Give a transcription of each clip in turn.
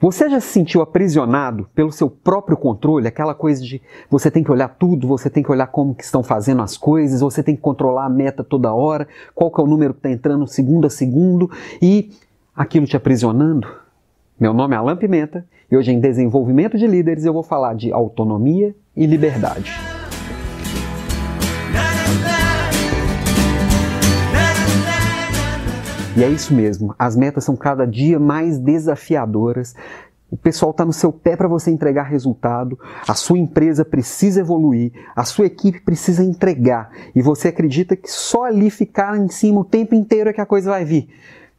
Você já se sentiu aprisionado pelo seu próprio controle? Aquela coisa de você tem que olhar tudo, você tem que olhar como que estão fazendo as coisas, você tem que controlar a meta toda hora, qual que é o número que está entrando segundo a segundo e aquilo te aprisionando? Meu nome é Alan Pimenta e hoje em Desenvolvimento de Líderes eu vou falar de autonomia e liberdade. E é isso mesmo, as metas são cada dia mais desafiadoras. O pessoal está no seu pé para você entregar resultado, a sua empresa precisa evoluir, a sua equipe precisa entregar e você acredita que só ali ficar em cima o tempo inteiro é que a coisa vai vir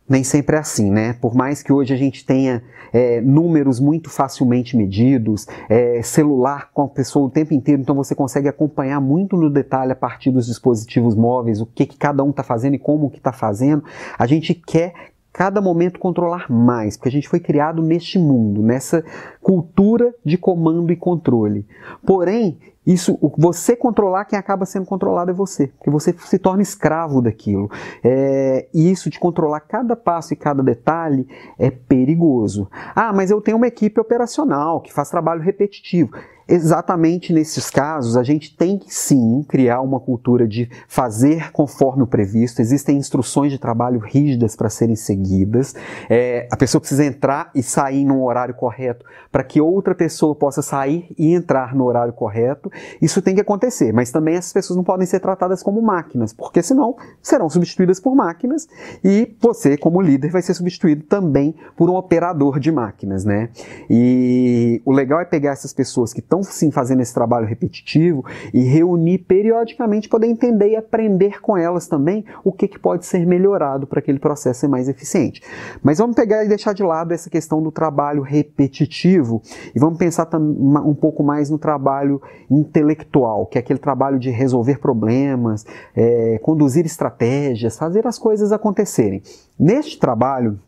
nem sempre é assim, né? Por mais que hoje a gente tenha é, números muito facilmente medidos, é, celular com a pessoa o tempo inteiro, então você consegue acompanhar muito no detalhe a partir dos dispositivos móveis, o que, que cada um está fazendo e como que está fazendo. A gente quer cada momento controlar mais, porque a gente foi criado neste mundo, nessa cultura de comando e controle. Porém, isso, você controlar, quem acaba sendo controlado é você, porque você se torna escravo daquilo. É, e isso de controlar cada passo e cada detalhe é perigoso. Ah, mas eu tenho uma equipe operacional que faz trabalho repetitivo. Exatamente nesses casos, a gente tem que sim criar uma cultura de fazer conforme o previsto. Existem instruções de trabalho rígidas para serem seguidas. É, a pessoa precisa entrar e sair no horário correto para que outra pessoa possa sair e entrar no horário correto. Isso tem que acontecer, mas também essas pessoas não podem ser tratadas como máquinas, porque senão serão substituídas por máquinas e você, como líder, vai ser substituído também por um operador de máquinas, né? E o legal é pegar essas pessoas que estão estão sim fazendo esse trabalho repetitivo e reunir periodicamente, poder entender e aprender com elas também o que, que pode ser melhorado para aquele processo ser mais eficiente. Mas vamos pegar e deixar de lado essa questão do trabalho repetitivo e vamos pensar um pouco mais no trabalho intelectual, que é aquele trabalho de resolver problemas, é, conduzir estratégias, fazer as coisas acontecerem. Neste trabalho,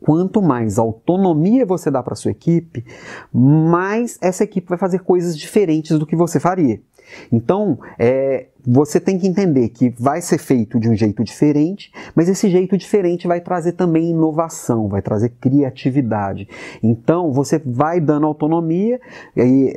Quanto mais autonomia você dá para sua equipe, mais essa equipe vai fazer coisas diferentes do que você faria. Então, é, você tem que entender que vai ser feito de um jeito diferente, mas esse jeito diferente vai trazer também inovação, vai trazer criatividade. Então, você vai dando autonomia,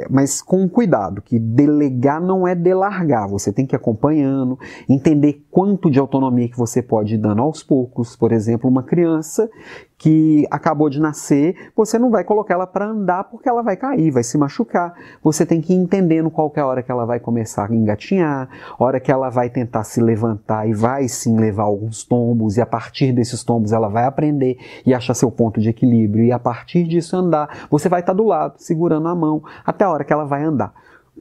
mas com cuidado, que delegar não é delargar, você tem que ir acompanhando, entender quanto de autonomia que você pode ir dando aos poucos. Por exemplo, uma criança que acabou de nascer, você não vai colocar ela para andar porque ela vai cair, vai se machucar. Você tem que ir entendendo qual é a hora que ela vai começar a engatinhar, hora que ela vai tentar se levantar e vai sim levar alguns tombos, e a partir desses tombos ela vai aprender e achar seu ponto de equilíbrio, e a partir disso andar. Você vai estar do lado, segurando a mão, até a hora que ela vai andar.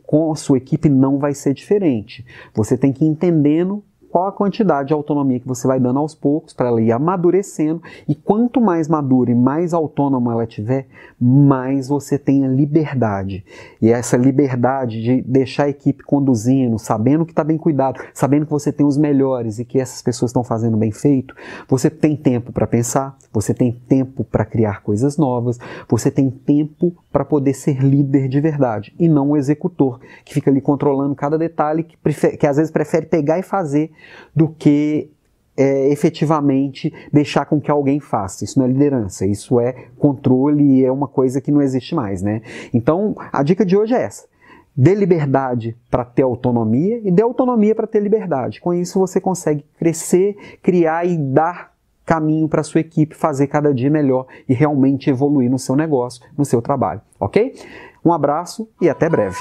Com a sua equipe não vai ser diferente. Você tem que ir entendendo qual a quantidade de autonomia que você vai dando aos poucos para ela ir amadurecendo e quanto mais madura e mais autônoma ela tiver, mais você tenha liberdade. E essa liberdade de deixar a equipe conduzindo, sabendo que está bem cuidado, sabendo que você tem os melhores e que essas pessoas estão fazendo bem feito, você tem tempo para pensar, você tem tempo para criar coisas novas, você tem tempo para poder ser líder de verdade e não o executor que fica ali controlando cada detalhe que, prefere, que às vezes prefere pegar e fazer do que é, efetivamente deixar com que alguém faça. Isso não é liderança, isso é controle e é uma coisa que não existe mais, né? Então, a dica de hoje é essa. Dê liberdade para ter autonomia e dê autonomia para ter liberdade. Com isso você consegue crescer, criar e dar caminho para sua equipe fazer cada dia melhor e realmente evoluir no seu negócio, no seu trabalho, ok? Um abraço e até breve.